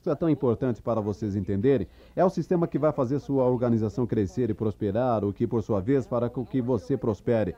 Isso é tão importante para vocês entenderem. É o sistema que vai fazer sua organização crescer e prosperar, o que, por sua vez, fará com que você prospere.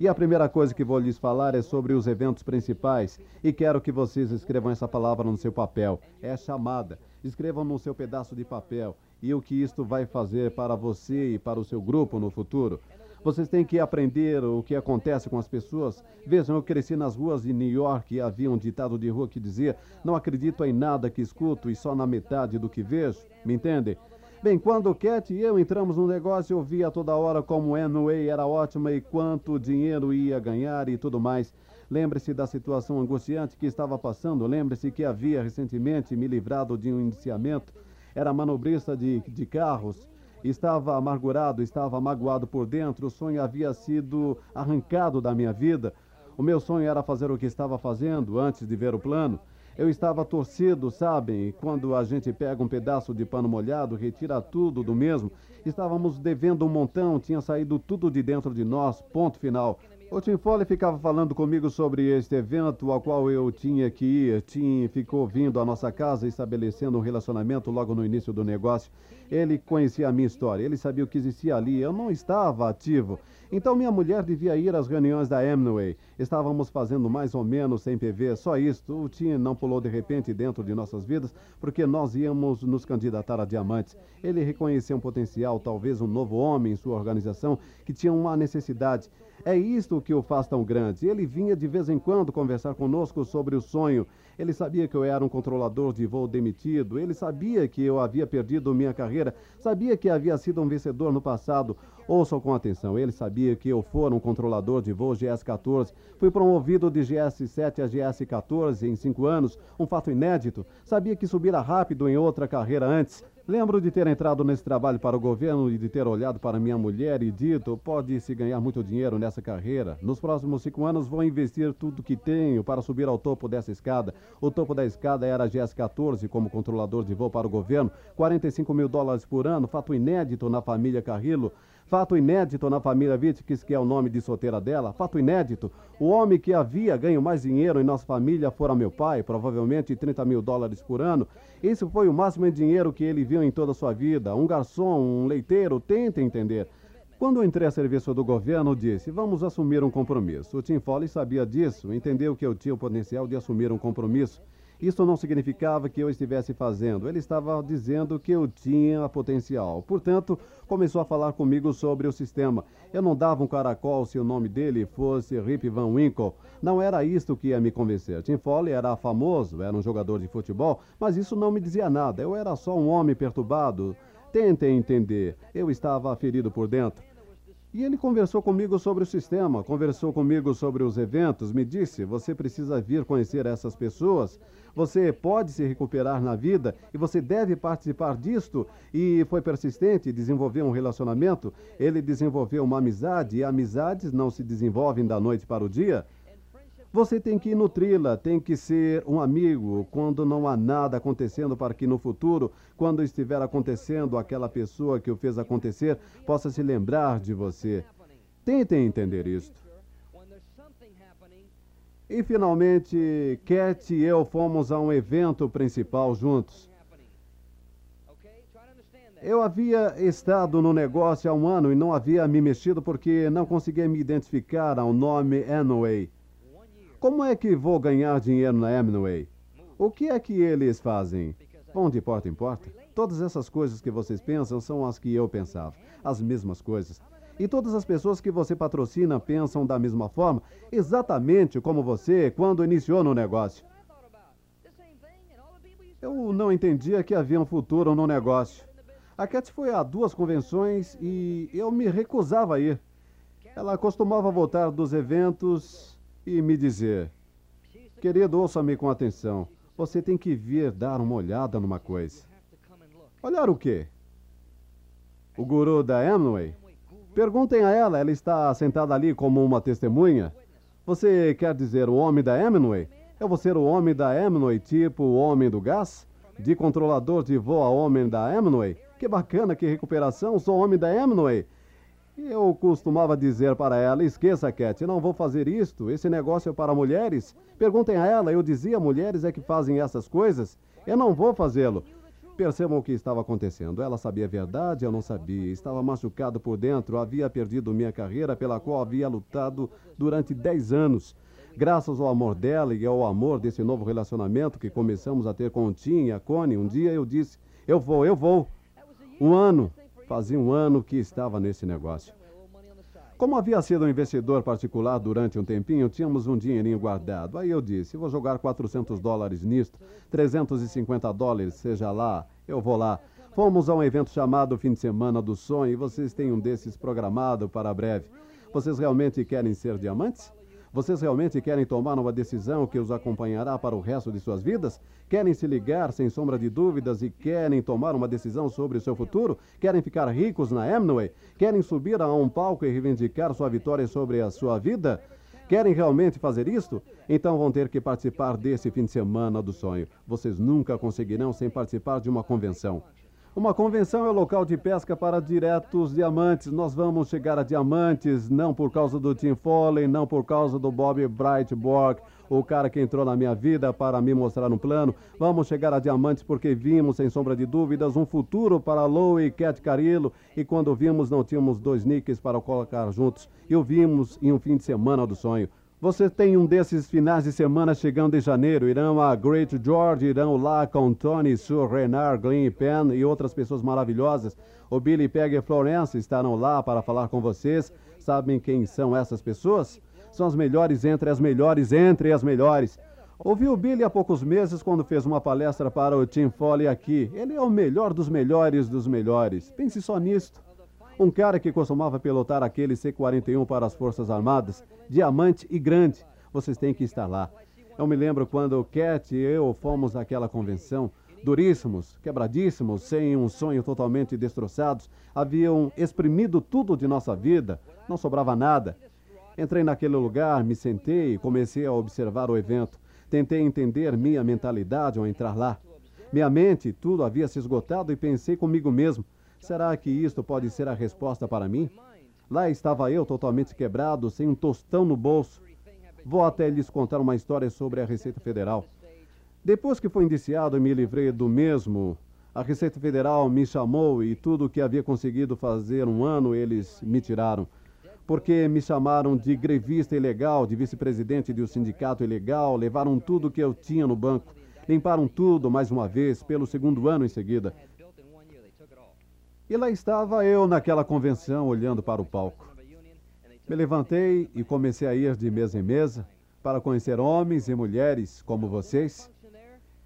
E a primeira coisa que vou lhes falar é sobre os eventos principais. E quero que vocês escrevam essa palavra no seu papel. É chamada. Escrevam no seu pedaço de papel. E o que isto vai fazer para você e para o seu grupo no futuro. Vocês têm que aprender o que acontece com as pessoas. Vejam, eu cresci nas ruas de New York e havia um ditado de rua que dizia: Não acredito em nada que escuto e só na metade do que vejo. Me entendem? Bem, quando Cat e eu entramos no negócio, eu via toda hora como Amway era ótima e quanto dinheiro ia ganhar e tudo mais. Lembre-se da situação angustiante que estava passando. Lembre-se que havia recentemente me livrado de um indiciamento. Era manobrista de, de carros Estava amargurado, estava magoado por dentro, o sonho havia sido arrancado da minha vida. O meu sonho era fazer o que estava fazendo antes de ver o plano. Eu estava torcido, sabem? Quando a gente pega um pedaço de pano molhado, retira tudo do mesmo. Estávamos devendo um montão, tinha saído tudo de dentro de nós, ponto final. O Tim Foley ficava falando comigo sobre este evento ao qual eu tinha que ir. Tim ficou vindo à nossa casa estabelecendo um relacionamento logo no início do negócio. Ele conhecia a minha história, ele sabia o que existia ali. Eu não estava ativo. Então minha mulher devia ir às reuniões da Amway. Estávamos fazendo mais ou menos sem PV, só isto. O Tim não pulou de repente dentro de nossas vidas porque nós íamos nos candidatar a diamantes. Ele reconheceu um potencial, talvez um novo homem em sua organização que tinha uma necessidade. É isto que o faz tão grande. Ele vinha de vez em quando conversar conosco sobre o sonho. Ele sabia que eu era um controlador de voo demitido. Ele sabia que eu havia perdido minha carreira. Sabia que havia sido um vencedor no passado. Ouçam com atenção. Ele sabia que eu fora um controlador de voo GS-14. Fui promovido de GS-7 a GS-14 em cinco anos. Um fato inédito. Sabia que subira rápido em outra carreira antes. Lembro de ter entrado nesse trabalho para o governo e de ter olhado para minha mulher e dito: pode-se ganhar muito dinheiro nessa carreira. Nos próximos cinco anos vou investir tudo que tenho para subir ao topo dessa escada. O topo da escada era GS-14 como controlador de voo para o governo, 45 mil dólares por ano, fato inédito na família Carrillo. Fato inédito na família Vitkis, que é o nome de solteira dela. Fato inédito. O homem que havia ganho mais dinheiro em nossa família fora meu pai, provavelmente 30 mil dólares por ano. Esse foi o máximo de dinheiro que ele viu em toda a sua vida. Um garçom, um leiteiro, tente entender. Quando entrei a serviço do governo, disse: Vamos assumir um compromisso. O Tim Foley sabia disso, entendeu que eu tinha o potencial de assumir um compromisso. Isso não significava que eu estivesse fazendo, ele estava dizendo que eu tinha potencial. Portanto, começou a falar comigo sobre o sistema. Eu não dava um caracol se o nome dele fosse Rip Van Winkle. Não era isto que ia me convencer. Tim Foley era famoso, era um jogador de futebol, mas isso não me dizia nada. Eu era só um homem perturbado. Tentem entender. Eu estava ferido por dentro. E ele conversou comigo sobre o sistema, conversou comigo sobre os eventos, me disse: você precisa vir conhecer essas pessoas, você pode se recuperar na vida e você deve participar disto. E foi persistente, desenvolveu um relacionamento, ele desenvolveu uma amizade, e amizades não se desenvolvem da noite para o dia. Você tem que nutri-la, tem que ser um amigo quando não há nada acontecendo para que no futuro, quando estiver acontecendo, aquela pessoa que o fez acontecer possa se lembrar de você. Tentem entender isto. E finalmente, Cat e eu fomos a um evento principal juntos. Eu havia estado no negócio há um ano e não havia me mexido porque não conseguia me identificar ao nome Anway. Como é que vou ganhar dinheiro na Amway? O que é que eles fazem? Vão de porta em porta? Todas essas coisas que vocês pensam são as que eu pensava. As mesmas coisas. E todas as pessoas que você patrocina pensam da mesma forma, exatamente como você quando iniciou no negócio. Eu não entendia que havia um futuro no negócio. A Cat foi a duas convenções e eu me recusava a ir. Ela costumava voltar dos eventos e me dizer: Querido, ouça-me com atenção. Você tem que vir dar uma olhada numa coisa. Olhar o quê? O guru da Amway? Perguntem a ela, ela está sentada ali como uma testemunha. Você quer dizer o homem da Amway? Eu vou ser o homem da Amway, tipo o homem do gás? De controlador de voo a homem da Amway? Que bacana, que recuperação, sou homem da Amway. Eu costumava dizer para ela: esqueça, Cat, não vou fazer isto. Esse negócio é para mulheres. Perguntem a ela. Eu dizia: mulheres é que fazem essas coisas. Eu não vou fazê-lo. Percebam o que estava acontecendo. Ela sabia a verdade, eu não sabia. Estava machucado por dentro, havia perdido minha carreira pela qual havia lutado durante 10 anos. Graças ao amor dela e ao amor desse novo relacionamento que começamos a ter com o Tim e a Connie, um dia eu disse: Eu vou, eu vou. Um ano, fazia um ano que estava nesse negócio. Como havia sido um investidor particular durante um tempinho, tínhamos um dinheirinho guardado. Aí eu disse: vou jogar 400 dólares nisto, 350 dólares, seja lá, eu vou lá. Fomos a um evento chamado Fim de Semana do Sonho e vocês têm um desses programado para breve. Vocês realmente querem ser diamantes? Vocês realmente querem tomar uma decisão que os acompanhará para o resto de suas vidas? Querem se ligar sem sombra de dúvidas e querem tomar uma decisão sobre o seu futuro? Querem ficar ricos na Amway? Querem subir a um palco e reivindicar sua vitória sobre a sua vida? Querem realmente fazer isto? Então vão ter que participar desse fim de semana do sonho. Vocês nunca conseguirão sem participar de uma convenção. Uma convenção é o local de pesca para diretos diamantes. Nós vamos chegar a diamantes, não por causa do Tim Foley, não por causa do Bob Brightborg, o cara que entrou na minha vida para me mostrar um plano. Vamos chegar a diamantes porque vimos, sem sombra de dúvidas, um futuro para Lou e Cat Carillo. E quando vimos, não tínhamos dois nicks para colocar juntos. E o vimos em um fim de semana do sonho. Você tem um desses finais de semana chegando em janeiro. Irão a Great George, irão lá com Tony, Sue, Renard, Glenn Penn e outras pessoas maravilhosas. O Billy Pegg e Florence estarão lá para falar com vocês. Sabem quem são essas pessoas? São as melhores entre as melhores entre as melhores. Ouvi o Billy há poucos meses quando fez uma palestra para o Tim Foley aqui. Ele é o melhor dos melhores dos melhores. Pense só nisto. Um cara que costumava pilotar aquele C-41 para as Forças Armadas, diamante e grande. Vocês têm que estar lá. Eu me lembro quando o Cat e eu fomos àquela convenção, duríssimos, quebradíssimos, sem um sonho totalmente destroçados, haviam exprimido tudo de nossa vida, não sobrava nada. Entrei naquele lugar, me sentei e comecei a observar o evento. Tentei entender minha mentalidade ao entrar lá. Minha mente, tudo havia se esgotado e pensei comigo mesmo: Será que isto pode ser a resposta para mim? Lá estava eu totalmente quebrado, sem um tostão no bolso. Vou até lhes contar uma história sobre a Receita Federal. Depois que fui indiciado e me livrei do mesmo, a Receita Federal me chamou e tudo o que havia conseguido fazer um ano eles me tiraram. Porque me chamaram de grevista ilegal, de vice-presidente de um sindicato ilegal, levaram tudo que eu tinha no banco, limparam tudo mais uma vez, pelo segundo ano em seguida. E lá estava eu naquela convenção, olhando para o palco. Me levantei e comecei a ir de mesa em mesa para conhecer homens e mulheres como vocês.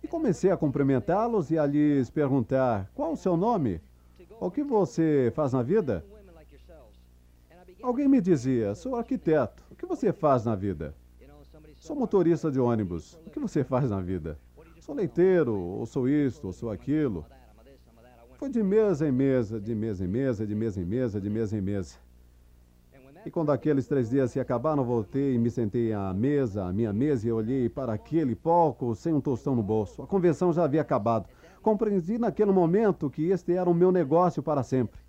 E comecei a cumprimentá-los e a lhes perguntar: qual o seu nome? O que você faz na vida? Alguém me dizia: sou arquiteto. O que você faz na vida? Sou motorista de ônibus. O que você faz na vida? Sou leiteiro, ou sou isto, ou sou aquilo. Foi de mesa em mesa, de mesa em mesa, de mesa em mesa, de mesa em mesa. E quando aqueles três dias se acabaram, voltei e me sentei à mesa, à minha mesa, e olhei para aquele palco sem um tostão no bolso. A convenção já havia acabado. Compreendi naquele momento que este era o meu negócio para sempre.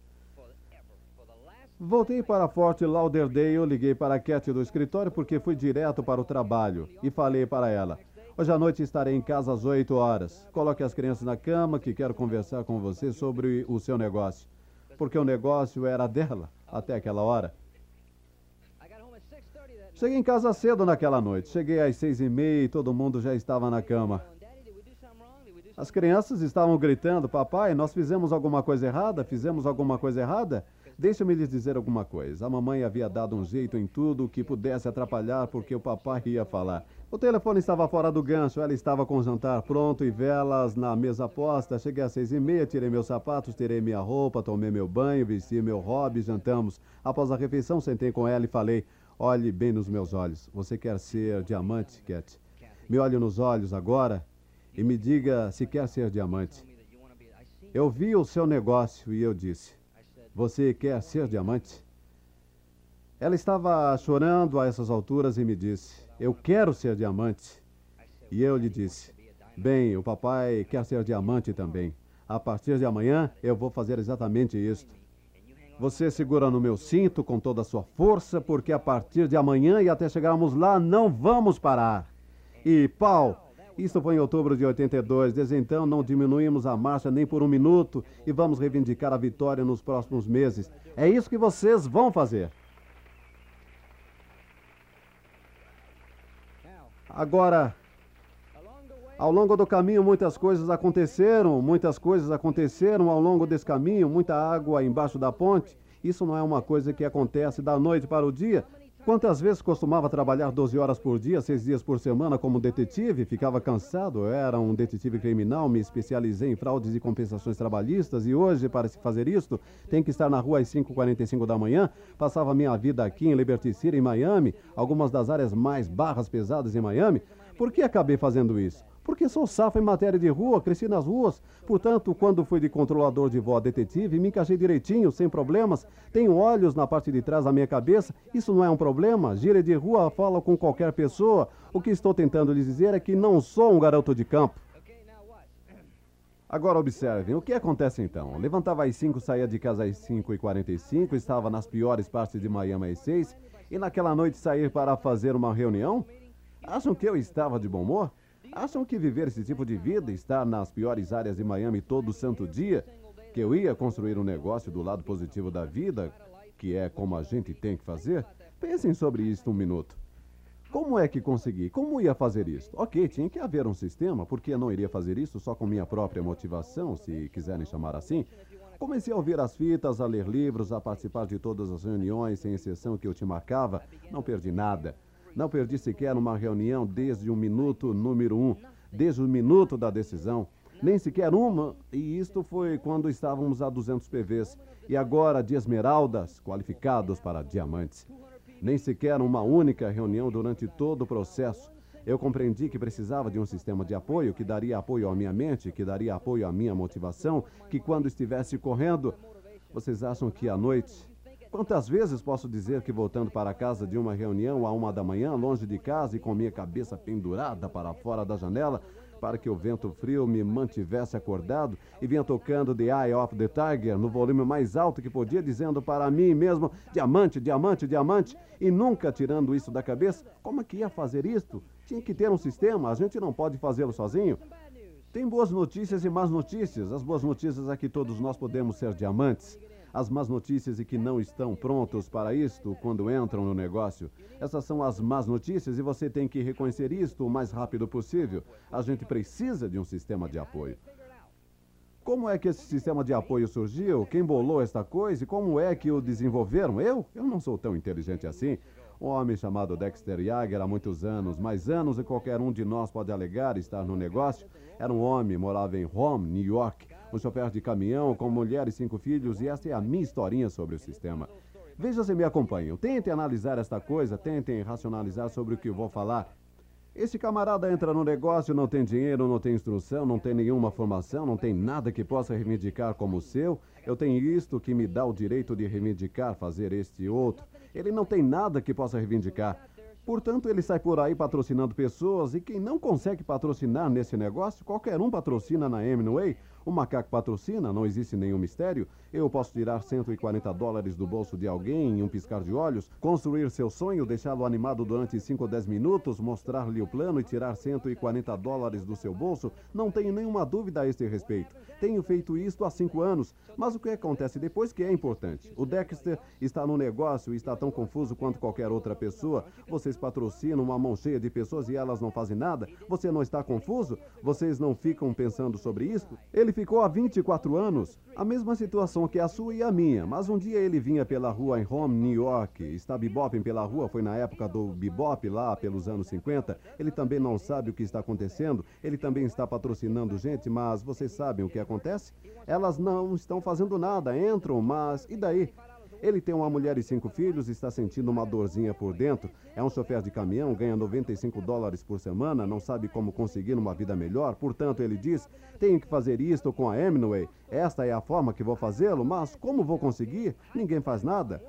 Voltei para Fort Lauderdale, liguei para a Cat do escritório porque fui direto para o trabalho e falei para ela: Hoje à noite estarei em casa às 8 horas. Coloque as crianças na cama que quero conversar com você sobre o seu negócio. Porque o negócio era dela até aquela hora. Cheguei em casa cedo naquela noite. Cheguei às seis e meia e todo mundo já estava na cama. As crianças estavam gritando: Papai, nós fizemos alguma coisa errada? Fizemos alguma coisa errada? Deixa-me lhes dizer alguma coisa. A mamãe havia dado um jeito em tudo que pudesse atrapalhar porque o papai ia falar. O telefone estava fora do gancho, ela estava com o jantar pronto e velas na mesa posta. Cheguei às seis e meia, tirei meus sapatos, tirei minha roupa, tomei meu banho, vesti meu hobby, jantamos. Após a refeição, sentei com ela e falei: Olhe bem nos meus olhos. Você quer ser diamante, Cat? Me olhe nos olhos agora e me diga se quer ser diamante. Eu vi o seu negócio e eu disse: Você quer ser diamante? Ela estava chorando a essas alturas e me disse: Eu quero ser diamante. E eu lhe disse: Bem, o papai quer ser diamante também. A partir de amanhã eu vou fazer exatamente isto. Você segura no meu cinto com toda a sua força, porque a partir de amanhã e até chegarmos lá não vamos parar. E pau! Isso foi em outubro de 82. Desde então, não diminuímos a marcha nem por um minuto e vamos reivindicar a vitória nos próximos meses. É isso que vocês vão fazer. Agora, ao longo do caminho, muitas coisas aconteceram, muitas coisas aconteceram ao longo desse caminho, muita água embaixo da ponte. Isso não é uma coisa que acontece da noite para o dia, Quantas vezes costumava trabalhar 12 horas por dia, seis dias por semana como detetive? Ficava cansado, era um detetive criminal, me especializei em fraudes e compensações trabalhistas e hoje, para se fazer isto, tem que estar na rua às 5h45 da manhã. Passava minha vida aqui em Liberty City, em Miami, algumas das áreas mais barras pesadas em Miami. Por que acabei fazendo isso? Porque sou safo em matéria de rua, cresci nas ruas. Portanto, quando fui de controlador de vó detetive, me encaixei direitinho, sem problemas. Tenho olhos na parte de trás da minha cabeça. Isso não é um problema. Gira de rua, falo com qualquer pessoa. O que estou tentando lhes dizer é que não sou um garoto de campo. Agora observem, o que acontece então? Levantava às 5, saía de casa às 5 e 45 estava nas piores partes de Miami às 6 e naquela noite sair para fazer uma reunião? Acham que eu estava de bom humor? Acham que viver esse tipo de vida, estar nas piores áreas de Miami todo santo dia, que eu ia construir um negócio do lado positivo da vida, que é como a gente tem que fazer? Pensem sobre isso um minuto. Como é que consegui? Como ia fazer isso? Ok, tinha que haver um sistema, porque eu não iria fazer isso só com minha própria motivação, se quiserem chamar assim. Comecei a ouvir as fitas, a ler livros, a participar de todas as reuniões, sem exceção que eu te marcava. Não perdi nada. Não perdi sequer uma reunião desde o minuto número um, desde o minuto da decisão. Nem sequer uma, e isto foi quando estávamos a 200 PVs. E agora de esmeraldas, qualificados para diamantes. Nem sequer uma única reunião durante todo o processo. Eu compreendi que precisava de um sistema de apoio que daria apoio à minha mente, que daria apoio à minha motivação, que quando estivesse correndo. Vocês acham que à noite Quantas vezes posso dizer que voltando para casa de uma reunião a uma da manhã, longe de casa e com minha cabeça pendurada para fora da janela, para que o vento frio me mantivesse acordado e vinha tocando The Eye of the Tiger no volume mais alto que podia, dizendo para mim mesmo: diamante, diamante, diamante, e nunca tirando isso da cabeça? Como é que ia fazer isto? Tinha que ter um sistema, a gente não pode fazê-lo sozinho. Tem boas notícias e más notícias. As boas notícias é que todos nós podemos ser diamantes as más notícias e que não estão prontos para isto quando entram no negócio. Essas são as más notícias e você tem que reconhecer isto o mais rápido possível. A gente precisa de um sistema de apoio. Como é que esse sistema de apoio surgiu? Quem bolou esta coisa e como é que o desenvolveram? Eu? Eu não sou tão inteligente assim. Um homem chamado Dexter Yager há muitos anos, mais anos e qualquer um de nós pode alegar estar no negócio. Era um homem, morava em Rome, New York um chofer de caminhão com mulher e cinco filhos, e esta é a minha historinha sobre o sistema. Veja se me acompanham. Tentem analisar esta coisa, tentem racionalizar sobre o que vou falar. Esse camarada entra no negócio, não tem dinheiro, não tem instrução, não tem nenhuma formação, não tem nada que possa reivindicar como seu. Eu tenho isto que me dá o direito de reivindicar, fazer este outro. Ele não tem nada que possa reivindicar. Portanto, ele sai por aí patrocinando pessoas e quem não consegue patrocinar nesse negócio, qualquer um patrocina na Hemingway. O macaco patrocina, não existe nenhum mistério. Eu posso tirar 140 dólares do bolso de alguém em um piscar de olhos, construir seu sonho, deixá-lo animado durante 5 ou 10 minutos, mostrar-lhe o plano e tirar 140 dólares do seu bolso. Não tenho nenhuma dúvida a este respeito. Tenho feito isto há cinco anos, mas o que acontece depois que é importante. O Dexter está no negócio e está tão confuso quanto qualquer outra pessoa. Vocês patrocinam uma mão cheia de pessoas e elas não fazem nada? Você não está confuso? Vocês não ficam pensando sobre isso? Ele ficou há 24 anos, a mesma situação que a sua e a minha, mas um dia ele vinha pela rua em Home, New York, está bebopem pela rua, foi na época do bebop lá pelos anos 50. Ele também não sabe o que está acontecendo, ele também está patrocinando gente, mas vocês sabem o que acontece? Elas não estão fazendo nada, entram, mas e daí? Ele tem uma mulher e cinco filhos, está sentindo uma dorzinha por dentro. É um chofer de caminhão, ganha 95 dólares por semana, não sabe como conseguir uma vida melhor. Portanto, ele diz: tenho que fazer isto com a Hemingway. Esta é a forma que vou fazê-lo, mas como vou conseguir? Ninguém faz nada.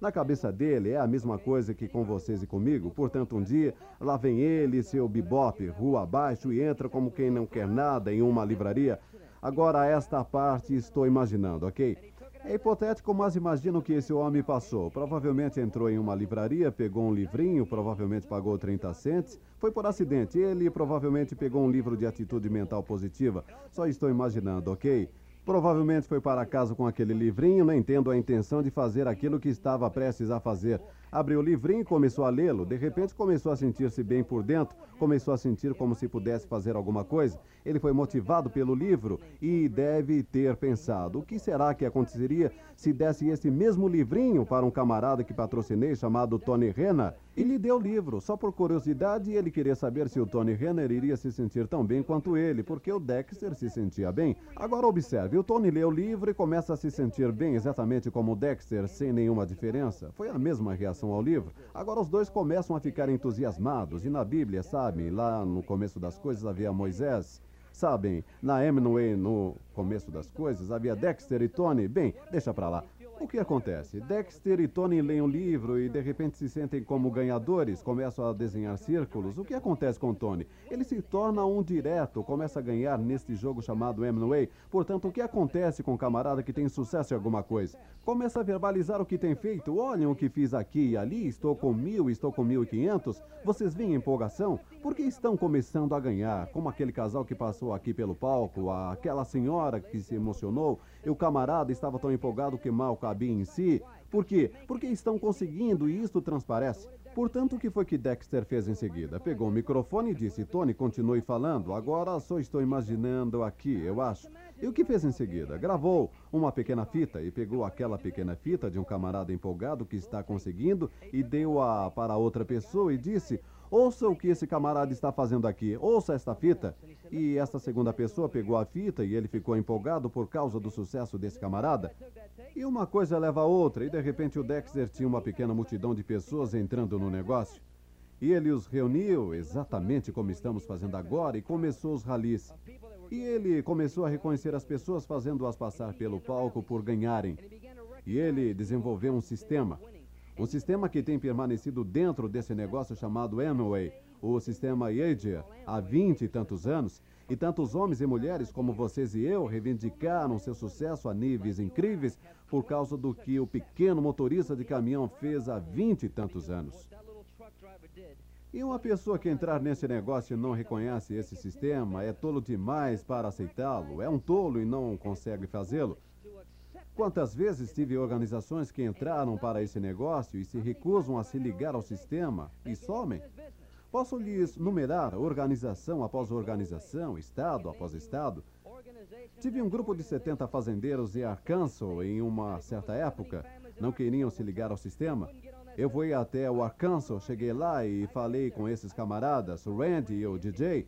Na cabeça dele é a mesma coisa que com vocês e comigo. Portanto, um dia, lá vem ele, seu bebop, rua abaixo, e entra como quem não quer nada em uma livraria. Agora, esta parte estou imaginando, ok? É hipotético, mas imagina o que esse homem passou. Provavelmente entrou em uma livraria, pegou um livrinho, provavelmente pagou 30 centes. Foi por acidente. Ele provavelmente pegou um livro de atitude mental positiva. Só estou imaginando, ok? Provavelmente foi para casa com aquele livrinho, nem tendo a intenção de fazer aquilo que estava prestes a fazer. Abriu o livrinho e começou a lê-lo. De repente começou a sentir-se bem por dentro, começou a sentir como se pudesse fazer alguma coisa. Ele foi motivado pelo livro e deve ter pensado: o que será que aconteceria se desse esse mesmo livrinho para um camarada que patrocinei chamado Tony Rena? E lhe deu o livro, só por curiosidade, ele queria saber se o Tony Renner iria se sentir tão bem quanto ele, porque o Dexter se sentia bem. Agora observe, o Tony lê o livro e começa a se sentir bem exatamente como o Dexter, sem nenhuma diferença. Foi a mesma reação ao livro. Agora os dois começam a ficar entusiasmados, e na Bíblia, sabe, lá no começo das coisas havia Moisés. Sabem, na Hemingway, no começo das coisas, havia Dexter e Tony. Bem, deixa pra lá. O que acontece? Dexter e Tony leem um livro e de repente se sentem como ganhadores, começam a desenhar círculos. O que acontece com Tony? Ele se torna um direto, começa a ganhar neste jogo chamado Amway. Portanto, o que acontece com o um camarada que tem sucesso em alguma coisa? Começa a verbalizar o que tem feito. Olhem o que fiz aqui e ali, estou com mil, estou com mil e quinhentos. Vocês veem empolgação? Porque estão começando a ganhar, como aquele casal que passou aqui pelo palco, aquela senhora que se emocionou, e o camarada estava tão empolgado que mal em si. Por quê? Porque estão conseguindo e isto transparece. Portanto, o que foi que Dexter fez em seguida? Pegou o microfone e disse: Tony, continue falando. Agora só estou imaginando aqui, eu acho. E o que fez em seguida? Gravou uma pequena fita e pegou aquela pequena fita de um camarada empolgado que está conseguindo e deu-a para outra pessoa e disse: Ouça o que esse camarada está fazendo aqui, ouça esta fita. E esta segunda pessoa pegou a fita e ele ficou empolgado por causa do sucesso desse camarada. E uma coisa leva a outra, e de repente o Dexter tinha uma pequena multidão de pessoas entrando no negócio. E ele os reuniu exatamente como estamos fazendo agora e começou os ralis. E ele começou a reconhecer as pessoas, fazendo-as passar pelo palco por ganharem. E ele desenvolveu um sistema. Um sistema que tem permanecido dentro desse negócio chamado Amway, o sistema Yager, há vinte e tantos anos, e tantos homens e mulheres como vocês e eu reivindicaram seu sucesso a níveis incríveis por causa do que o pequeno motorista de caminhão fez há vinte e tantos anos. E uma pessoa que entrar nesse negócio e não reconhece esse sistema é tolo demais para aceitá-lo, é um tolo e não consegue fazê-lo. Quantas vezes tive organizações que entraram para esse negócio e se recusam a se ligar ao sistema e somem? Posso lhes numerar organização após organização, estado após estado. Tive um grupo de 70 fazendeiros em Arkansas em uma certa época. Não queriam se ligar ao sistema. Eu fui até o Arkansas, cheguei lá e falei com esses camaradas, o Randy e o DJ.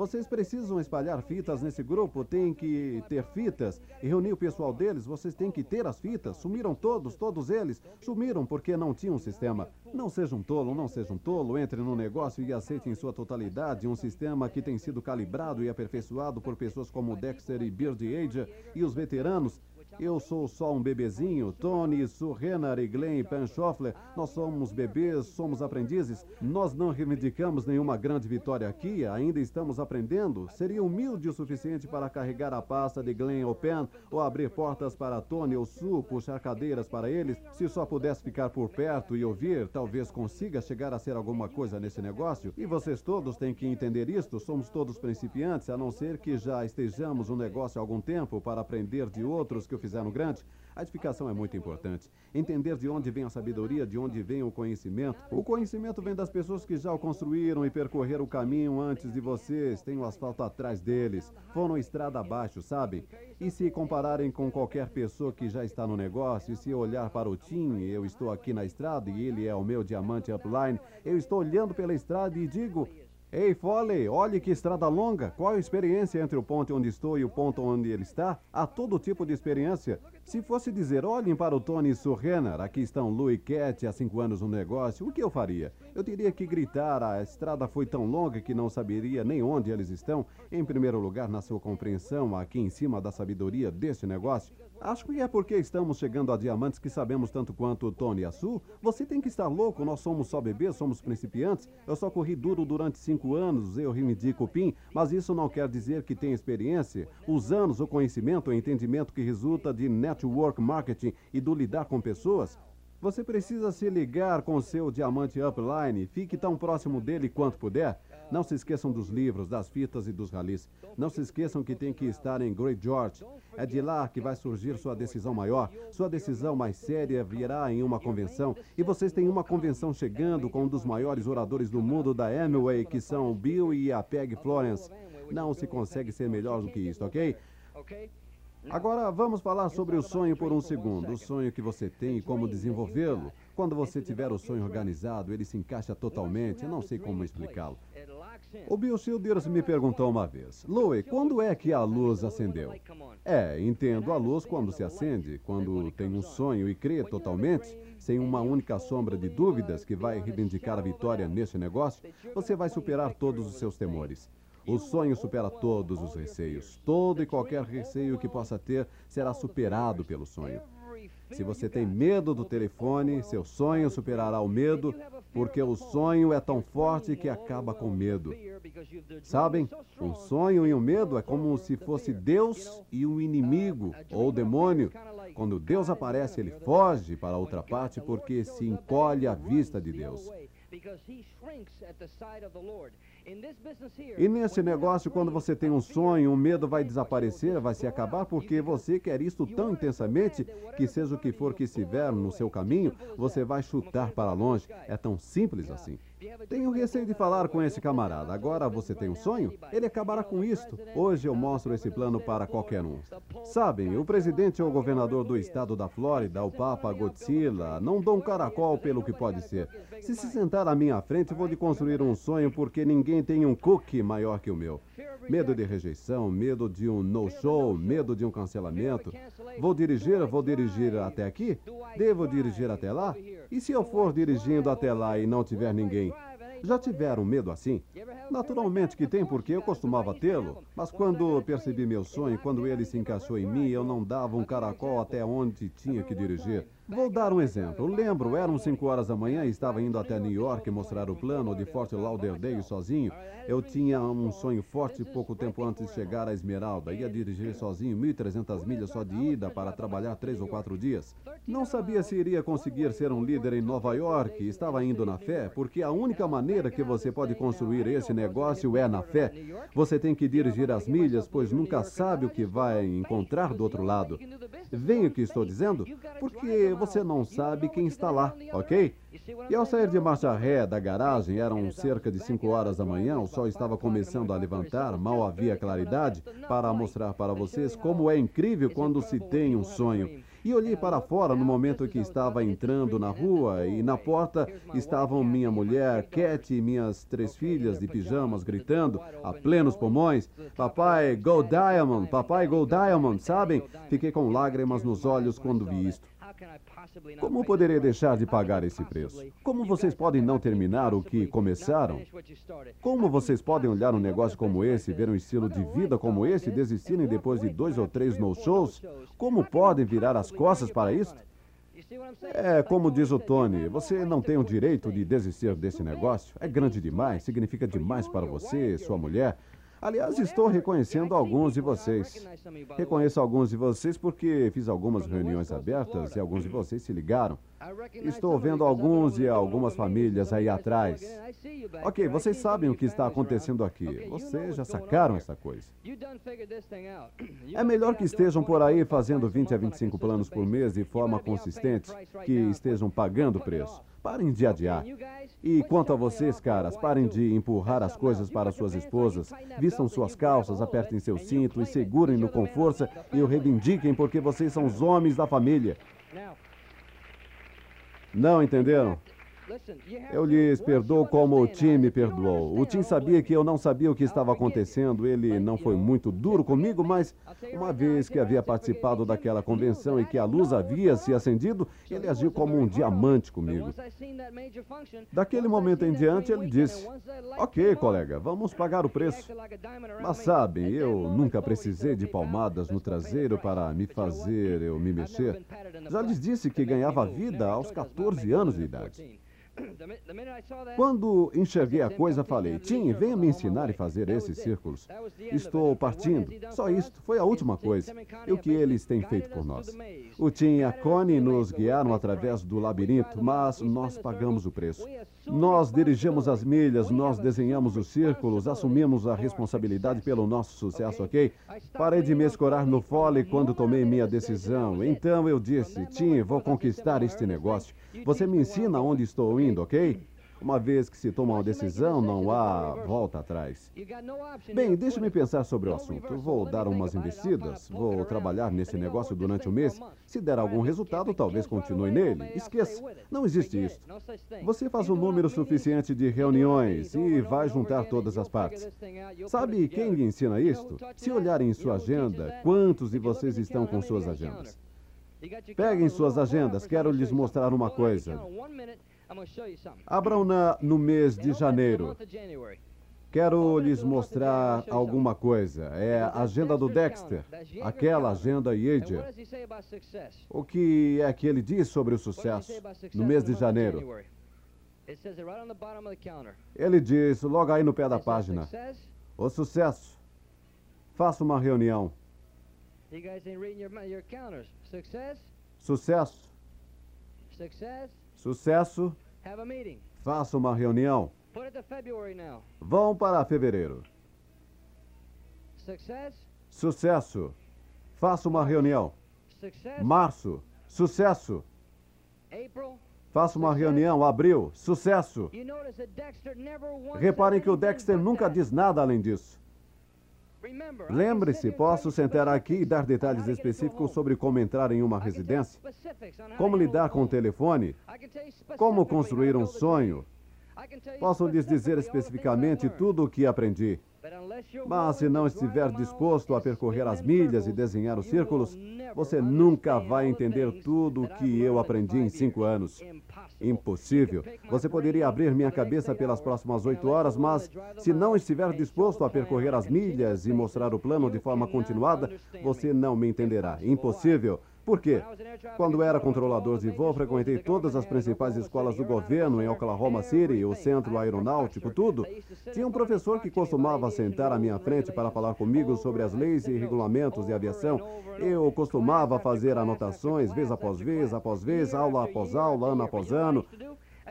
Vocês precisam espalhar fitas nesse grupo, tem que ter fitas e reunir o pessoal deles. Vocês têm que ter as fitas. Sumiram todos, todos eles. Sumiram porque não tinham um sistema. Não seja um tolo, não seja um tolo. Entre no negócio e aceite em sua totalidade um sistema que tem sido calibrado e aperfeiçoado por pessoas como Dexter e Beard Age e os veteranos eu sou só um bebezinho. Tony, Sue Renner e Glenn Panchoffler, nós somos bebês, somos aprendizes. Nós não reivindicamos nenhuma grande vitória aqui, ainda estamos aprendendo. Seria humilde o suficiente para carregar a pasta de Glenn ou Pen, ou abrir portas para Tony ou Sue, puxar cadeiras para eles. Se só pudesse ficar por perto e ouvir, talvez consiga chegar a ser alguma coisa nesse negócio. E vocês todos têm que entender isto. Somos todos principiantes, a não ser que já estejamos no negócio há algum tempo para aprender de outros que fizeram grande, a edificação é muito importante. Entender de onde vem a sabedoria, de onde vem o conhecimento. O conhecimento vem das pessoas que já o construíram e percorreram o caminho antes de vocês, tem o asfalto atrás deles, foram estrada abaixo, sabem? E se compararem com qualquer pessoa que já está no negócio, e se olhar para o Tim, eu estou aqui na estrada e ele é o meu diamante upline, eu estou olhando pela estrada e digo, Ei, Foley, olhe que estrada longa. Qual a experiência entre o ponto onde estou e o ponto onde ele está? Há todo tipo de experiência. Se fosse dizer, olhem para o Tony Surrenner, aqui estão Lou e Cat há cinco anos no negócio, o que eu faria? Eu teria que gritar, a estrada foi tão longa que não saberia nem onde eles estão. Em primeiro lugar, na sua compreensão, aqui em cima da sabedoria deste negócio. Acho que é porque estamos chegando a diamantes que sabemos tanto quanto Tony e. Você tem que estar louco, nós somos só bebês, somos principiantes. Eu só corri duro durante cinco 25 anos eu reivindico o PIN, mas isso não quer dizer que tenha experiência, os anos, o conhecimento, o entendimento que resulta de network marketing e do lidar com pessoas. Você precisa se ligar com seu diamante upline. Fique tão próximo dele quanto puder. Não se esqueçam dos livros, das fitas e dos ralis. Não se esqueçam que tem que estar em Great George. É de lá que vai surgir sua decisão maior. Sua decisão mais séria virá em uma convenção. E vocês têm uma convenção chegando com um dos maiores oradores do mundo da Amway, que são Bill e a Peg Florence. Não se consegue ser melhor do que isso, ok? Agora vamos falar sobre o sonho por um segundo. O sonho que você tem e como desenvolvê-lo. Quando você tiver o sonho organizado, ele se encaixa totalmente. Não sei como explicá-lo. O Bill Childers me perguntou uma vez: Louie, quando é que a luz acendeu? É, entendo a luz quando se acende, quando tem um sonho e crê totalmente, sem uma única sombra de dúvidas que vai reivindicar a vitória neste negócio, você vai superar todos os seus temores. O sonho supera todos os receios. Todo e qualquer receio que possa ter será superado pelo sonho. Se você tem medo do telefone, seu sonho superará o medo, porque o sonho é tão forte que acaba com medo. Sabem, um sonho e um medo é como se fosse Deus e um inimigo ou demônio. Quando Deus aparece, ele foge para outra parte porque se encolhe à vista de Deus. E nesse negócio, quando você tem um sonho, o medo vai desaparecer, vai se acabar, porque você quer isto tão intensamente que, seja o que for que estiver no seu caminho, você vai chutar para longe. É tão simples assim. Tenho receio de falar com esse camarada. Agora você tem um sonho? Ele acabará com isto. Hoje eu mostro esse plano para qualquer um. Sabem, o presidente ou governador do estado da Flórida, o Papa Godzilla, não dou um caracol pelo que pode ser. Se se sentar à minha frente, vou lhe construir um sonho porque ninguém tem um cookie maior que o meu. Medo de rejeição, medo de um no-show, medo de um cancelamento. Vou dirigir, vou dirigir até aqui? Devo dirigir até lá? E se eu for dirigindo até lá e não tiver ninguém? Já tiveram medo assim? Naturalmente que tem, porque eu costumava tê-lo. Mas quando percebi meu sonho, quando ele se encaixou em mim, eu não dava um caracol até onde tinha que dirigir. Vou dar um exemplo. Lembro, eram 5 horas da manhã e estava indo até New York mostrar o plano de Fort Lauderdale sozinho. Eu tinha um sonho forte pouco tempo antes de chegar a Esmeralda. Ia dirigir sozinho 1.300 milhas só de ida para trabalhar três ou quatro dias. Não sabia se iria conseguir ser um líder em Nova York. Estava indo na fé, porque a única maneira que você pode construir esse negócio é na fé. Você tem que dirigir as milhas, pois nunca sabe o que vai encontrar do outro lado. Vem o que estou dizendo? Porque você não sabe quem está lá, ok? E ao sair de marcha ré da garagem, eram cerca de 5 horas da manhã, o sol estava começando a levantar, mal havia claridade, para mostrar para vocês como é incrível quando se tem um sonho. E olhei para fora no momento em que estava entrando na rua e na porta estavam minha mulher, Cat e minhas três filhas de pijamas gritando a plenos pulmões: Papai, go Diamond! Papai, go Diamond! Sabem? Fiquei com lágrimas nos olhos quando vi isto. Como poderei deixar de pagar esse preço? Como vocês podem não terminar o que começaram? Como vocês podem olhar um negócio como esse, ver um estilo de vida como esse e desistirem depois de dois ou três no-shows? Como podem virar as costas para isso? É como diz o Tony, você não tem o direito de desistir desse negócio. É grande demais, significa demais para você, sua mulher. Aliás, estou reconhecendo alguns de vocês. Reconheço alguns de vocês porque fiz algumas reuniões abertas e alguns de vocês se ligaram. Estou vendo alguns e algumas famílias aí atrás. Ok, vocês sabem o que está acontecendo aqui. Vocês já sacaram essa coisa. É melhor que estejam por aí fazendo 20 a 25 planos por mês de forma consistente, que estejam pagando o preço. Parem de adiar. E quanto a vocês, caras, parem de empurrar as coisas para suas esposas. Vistam suas calças, apertem seu cinto e segurem-no com força e o reivindiquem porque vocês são os homens da família. Não entenderam? Eu lhes perdoo como o Tim me perdoou. O Tim sabia que eu não sabia o que estava acontecendo. Ele não foi muito duro comigo, mas uma vez que havia participado daquela convenção e que a luz havia se acendido, ele agiu como um diamante comigo. Daquele momento em diante, ele disse: Ok, colega, vamos pagar o preço. Mas sabem, eu nunca precisei de palmadas no traseiro para me fazer eu me mexer. Já lhes disse que ganhava vida aos 14 anos de idade. Quando enxerguei a coisa, falei: Tim, venha me ensinar e fazer esses círculos. Estou partindo. Só isto. Foi a última coisa. E o que eles têm feito por nós? O Tim e a Connie nos guiaram através do labirinto, mas nós pagamos o preço. Nós dirigimos as milhas, nós desenhamos os círculos, assumimos a responsabilidade pelo nosso sucesso, ok? Parei de me escorar no fole quando tomei minha decisão. Então eu disse: Tim, vou conquistar este negócio. Você me ensina onde estou indo, ok? Uma vez que se toma uma decisão, não há volta atrás. Bem, deixe-me pensar sobre o assunto. Vou dar umas investidas, vou trabalhar nesse negócio durante o um mês. Se der algum resultado, talvez continue nele. Esqueça, não existe isso. Você faz um número suficiente de reuniões e vai juntar todas as partes. Sabe quem lhe ensina isto? Se olharem em sua agenda, quantos de vocês estão com suas agendas? Peguem suas agendas, quero lhes mostrar uma coisa. Abram na, no mês de janeiro. Quero lhes mostrar alguma coisa. É a agenda do Dexter, aquela agenda Yager. O que é que ele diz sobre o sucesso no mês de janeiro? Ele diz logo aí no pé da página: O sucesso. Faça uma reunião. Sucesso. Sucesso. Faça uma reunião. Vão para fevereiro. Sucesso. Faça uma reunião. Março. Sucesso. Faça uma reunião. Abril. Sucesso. Reparem que o Dexter nunca diz nada além disso. Lembre-se, posso sentar aqui e dar detalhes específicos sobre como entrar em uma residência, como lidar com o telefone, como construir um sonho. Posso lhes dizer especificamente tudo o que aprendi. Mas se não estiver disposto a percorrer as milhas e desenhar os círculos, você nunca vai entender tudo o que eu aprendi em cinco anos. Impossível. Você poderia abrir minha cabeça pelas próximas oito horas, mas se não estiver disposto a percorrer as milhas e mostrar o plano de forma continuada, você não me entenderá. Impossível. Por quê? Quando era controlador de voo, frequentei todas as principais escolas do governo em Oklahoma City, o centro aeronáutico, tudo. Tinha um professor que costumava sentar à minha frente para falar comigo sobre as leis e regulamentos de aviação. Eu costumava fazer anotações, vez após vez, após vez, aula após aula, ano após ano.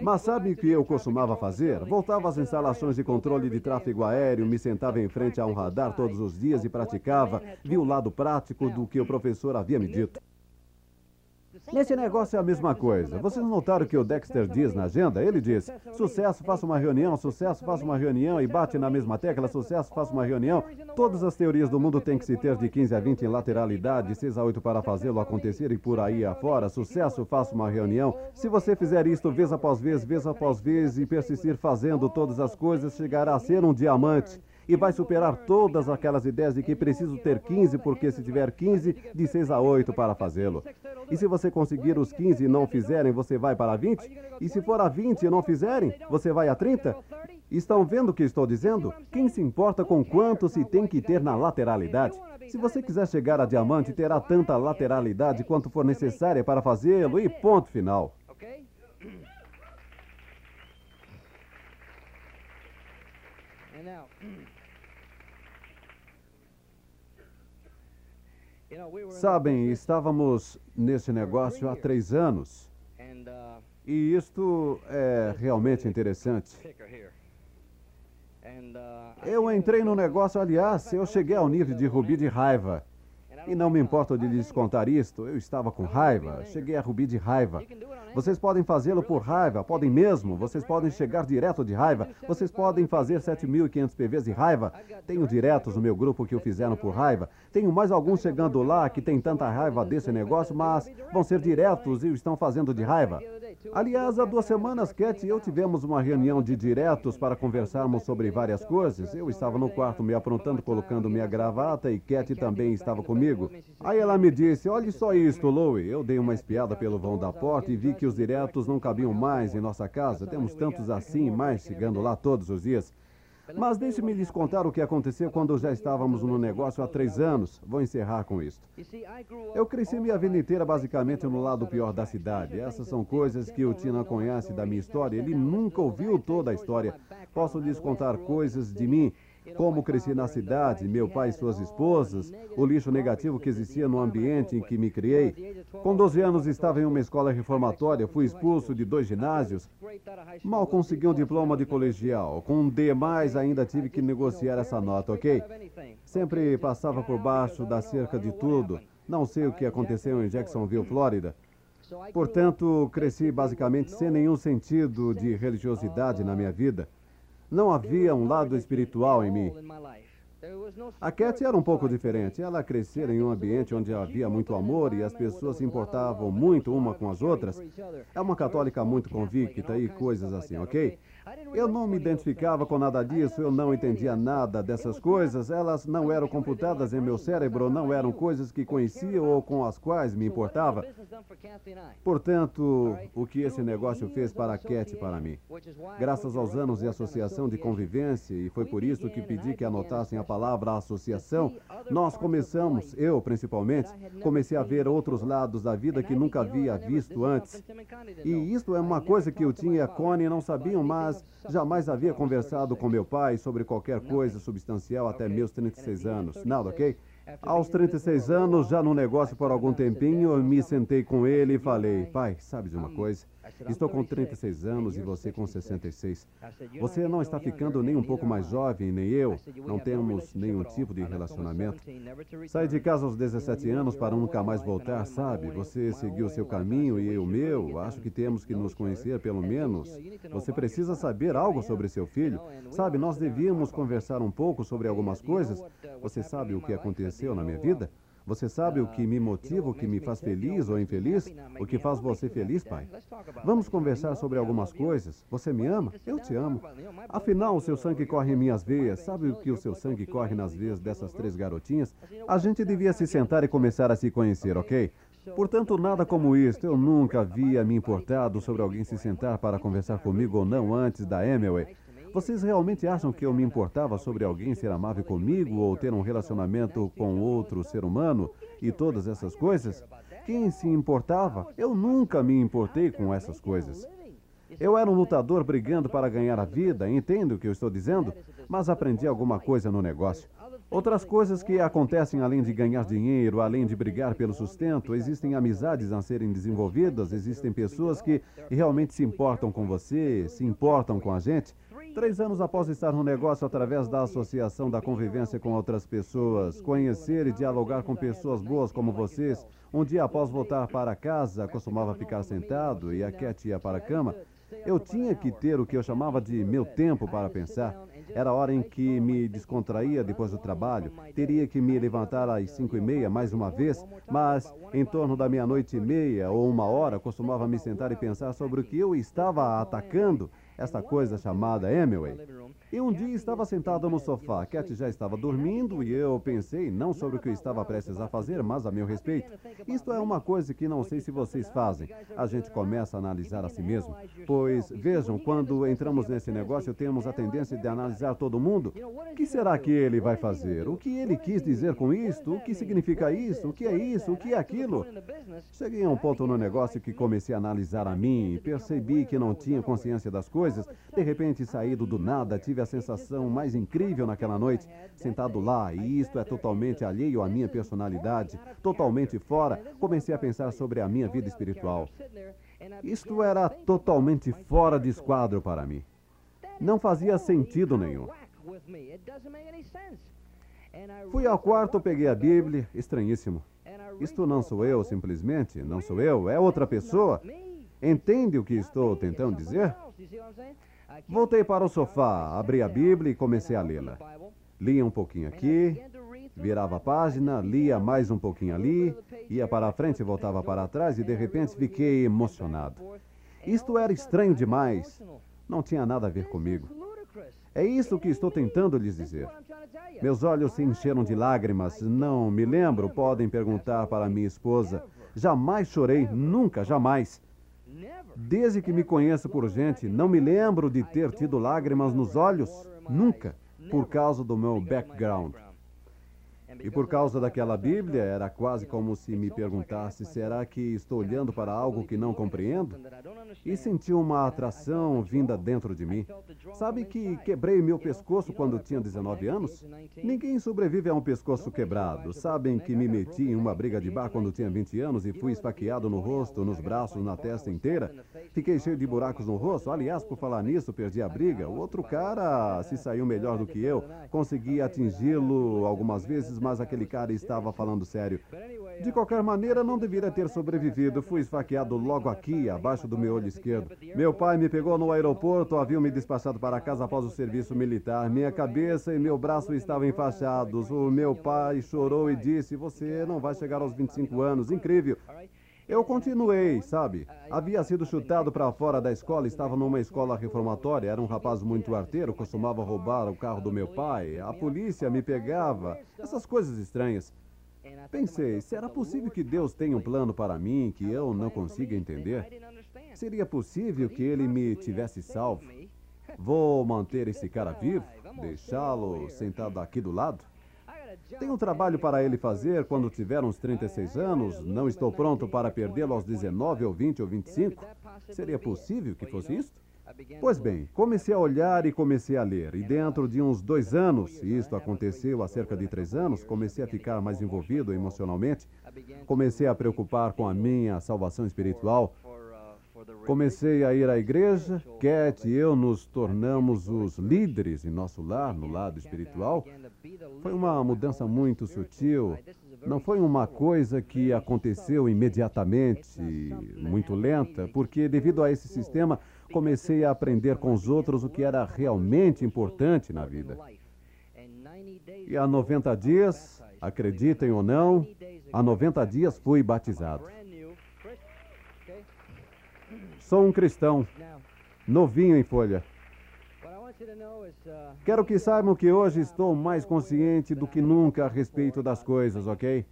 Mas sabe o que eu costumava fazer? Voltava às instalações de controle de tráfego aéreo, me sentava em frente a um radar todos os dias e praticava, vi o lado prático do que o professor havia me dito. Nesse negócio é a mesma coisa. Vocês notaram que o Dexter diz na agenda? Ele diz: sucesso, faça uma reunião, sucesso, faça uma reunião e bate na mesma tecla, sucesso, faça uma reunião. Todas as teorias do mundo têm que se ter de 15 a 20 em lateralidade, 6 a 8 para fazê-lo acontecer e por aí afora. Sucesso, faça uma reunião. Se você fizer isto vez após vez, vez após vez e persistir fazendo todas as coisas, chegará a ser um diamante e vai superar todas aquelas ideias de que preciso ter 15, porque se tiver 15, de 6 a 8 para fazê-lo. E se você conseguir os 15 e não fizerem, você vai para 20? E se for a 20 e não fizerem, você vai a 30? Estão vendo o que estou dizendo? Quem se importa com quanto se tem que ter na lateralidade? Se você quiser chegar a diamante, terá tanta lateralidade quanto for necessária para fazê-lo e ponto final. Sabem, estávamos nesse negócio há três anos. E isto é realmente interessante. Eu entrei no negócio, aliás, eu cheguei ao nível de Rubi de raiva. E não me importa de lhes contar isto, eu estava com raiva, cheguei a Rubi de raiva. Vocês podem fazê-lo por raiva, podem mesmo, vocês podem chegar direto de raiva, vocês podem fazer 7.500 PVs de raiva. Tenho diretos no meu grupo que o fizeram por raiva. Tenho mais alguns chegando lá que têm tanta raiva desse negócio, mas vão ser diretos e o estão fazendo de raiva. Aliás, há duas semanas, Cat e eu tivemos uma reunião de diretos para conversarmos sobre várias coisas. Eu estava no quarto me aprontando, colocando minha gravata e Cat também estava comigo. Aí ela me disse: Olhe só isto, Louie. Eu dei uma espiada pelo vão da porta e vi que os diretos não cabiam mais em nossa casa. Temos tantos assim, mais chegando lá todos os dias. Mas deixe-me lhes contar o que aconteceu quando já estávamos no negócio há três anos. Vou encerrar com isto. Eu cresci minha vida inteira basicamente no lado pior da cidade. Essas são coisas que o Tina conhece da minha história. Ele nunca ouviu toda a história. Posso lhes contar coisas de mim como cresci na cidade, meu pai e suas esposas, o lixo negativo que existia no ambiente em que me criei. Com 12 anos estava em uma escola reformatória, fui expulso de dois ginásios. Mal consegui um diploma de colegial. Com um D+, ainda tive que negociar essa nota, ok? Sempre passava por baixo da cerca de tudo. Não sei o que aconteceu em Jacksonville, Flórida. Portanto, cresci basicamente sem nenhum sentido de religiosidade na minha vida. Não havia um lado espiritual em mim. A Cat era um pouco diferente. Ela crescera em um ambiente onde havia muito amor e as pessoas se importavam muito uma com as outras. É uma católica muito convicta e coisas assim, ok? Eu não me identificava com nada disso, eu não entendia nada dessas coisas, elas não eram computadas em meu cérebro, não eram coisas que conhecia ou com as quais me importava. Portanto, o que esse negócio fez para a Cat e para mim? Graças aos anos de associação de convivência, e foi por isso que pedi que anotassem a palavra associação, nós começamos, eu principalmente, comecei a ver outros lados da vida que nunca havia visto antes. E isto é uma coisa que eu tinha e a Connie não sabiam, mas jamais havia conversado com meu pai sobre qualquer coisa substancial até meus 36 anos. Nada, ok? Aos 36 anos, já no negócio por algum tempinho, eu me sentei com ele e falei: Pai, sabe de uma coisa? Estou com 36 anos e você com 66. Você não está ficando nem um pouco mais jovem, nem eu. Não temos nenhum tipo de relacionamento. Saí de casa aos 17 anos para nunca mais voltar, sabe? Você seguiu seu caminho e eu o meu. Acho que temos que nos conhecer pelo menos. Você precisa saber algo sobre seu filho. Sabe, nós devíamos conversar um pouco sobre algumas coisas. Você sabe o que aconteceu na minha vida? Você sabe o que me motiva, o que me faz feliz ou infeliz? O que faz você feliz, pai? Vamos conversar sobre algumas coisas. Você me ama? Eu te amo. Afinal, o seu sangue corre em minhas veias. Sabe o que o seu sangue corre nas veias dessas três garotinhas? A gente devia se sentar e começar a se conhecer, ok? Portanto, nada como isto. Eu nunca havia me importado sobre alguém se sentar para conversar comigo ou não antes da Emily. Vocês realmente acham que eu me importava sobre alguém ser amável comigo ou ter um relacionamento com outro ser humano e todas essas coisas? Quem se importava? Eu nunca me importei com essas coisas. Eu era um lutador brigando para ganhar a vida, entendo o que eu estou dizendo, mas aprendi alguma coisa no negócio. Outras coisas que acontecem além de ganhar dinheiro, além de brigar pelo sustento, existem amizades a serem desenvolvidas, existem pessoas que realmente se importam com você, se importam com a gente. Três anos após estar no negócio através da associação da convivência com outras pessoas, conhecer e dialogar com pessoas boas como vocês, um dia após voltar para casa, costumava ficar sentado e a Cat ia para a cama. Eu tinha que ter o que eu chamava de meu tempo para pensar. Era a hora em que me descontraía depois do trabalho. Teria que me levantar às cinco e meia mais uma vez, mas em torno da meia-noite e meia ou uma hora costumava me sentar e pensar sobre o que eu estava atacando esta coisa chamada Emily. E um dia estava sentado no sofá. Cat já estava dormindo e eu pensei não sobre o que eu estava prestes a fazer, mas a meu respeito. Isto é uma coisa que não sei se vocês fazem. A gente começa a analisar a si mesmo. Pois, vejam, quando entramos nesse negócio, temos a tendência de analisar todo mundo. O que será que ele vai fazer? O que ele quis dizer com isto? O que significa isso? O que é isso? O que é aquilo? Cheguei a um ponto no negócio que comecei a analisar a mim e percebi que não tinha consciência das coisas. De repente, saído do nada, tive tive a sensação mais incrível naquela noite, sentado lá, e isto é totalmente alheio à minha personalidade, totalmente fora, comecei a pensar sobre a minha vida espiritual. Isto era totalmente fora de esquadro para mim. Não fazia sentido nenhum. Fui ao quarto, peguei a Bíblia, estranhíssimo. Isto não sou eu, simplesmente, não sou eu, é outra pessoa. Entende o que estou tentando dizer? Voltei para o sofá, abri a Bíblia e comecei a lê-la. Lia um pouquinho aqui, virava a página, lia mais um pouquinho ali, ia para a frente e voltava para trás e de repente fiquei emocionado. Isto era estranho demais. Não tinha nada a ver comigo. É isso que estou tentando lhes dizer. Meus olhos se encheram de lágrimas. Não me lembro, podem perguntar para minha esposa. Jamais chorei, nunca, jamais. Desde que me conheço por gente, não me lembro de ter tido lágrimas nos olhos. Nunca, por causa do meu background. E por causa daquela Bíblia, era quase como se me perguntasse: será que estou olhando para algo que não compreendo? E senti uma atração vinda dentro de mim. Sabe que quebrei meu pescoço quando tinha 19 anos? Ninguém sobrevive a um pescoço quebrado. Sabem que me meti em uma briga de bar quando tinha 20 anos e fui esfaqueado no rosto, nos braços, na testa inteira? Fiquei cheio de buracos no rosto. Aliás, por falar nisso, perdi a briga. O outro cara se saiu melhor do que eu. Consegui atingi-lo algumas vezes, mas aquele cara estava falando sério. De qualquer maneira, não deveria ter sobrevivido. Fui esfaqueado logo aqui, abaixo do meu olho esquerdo. Meu pai me pegou no aeroporto, haviam me despachado para casa após o serviço militar. Minha cabeça e meu braço estavam enfaixados. O meu pai chorou e disse: Você não vai chegar aos 25 anos. Incrível. Eu continuei, sabe? Havia sido chutado para fora da escola, estava numa escola reformatória, era um rapaz muito arteiro, costumava roubar o carro do meu pai, a polícia me pegava, essas coisas estranhas. Pensei, será possível que Deus tenha um plano para mim que eu não consiga entender? Seria possível que ele me tivesse salvo? Vou manter esse cara vivo? Deixá-lo sentado aqui do lado? Tenho um trabalho para ele fazer quando tiver uns 36 anos. Não estou pronto para perdê-lo aos 19 ou 20 ou 25. Seria possível que fosse isto? Pois bem, comecei a olhar e comecei a ler. E dentro de uns dois anos, e isto aconteceu há cerca de três anos, comecei a ficar mais envolvido emocionalmente. Comecei a preocupar com a minha salvação espiritual. Comecei a ir à igreja, Cat e eu nos tornamos os líderes em nosso lar, no lado espiritual. Foi uma mudança muito sutil. Não foi uma coisa que aconteceu imediatamente, muito lenta, porque devido a esse sistema comecei a aprender com os outros o que era realmente importante na vida. E há 90 dias, acreditem ou não, há 90 dias fui batizado. Sou um cristão, novinho em folha. Quero que saibam que hoje estou mais consciente do que nunca a respeito das coisas, ok?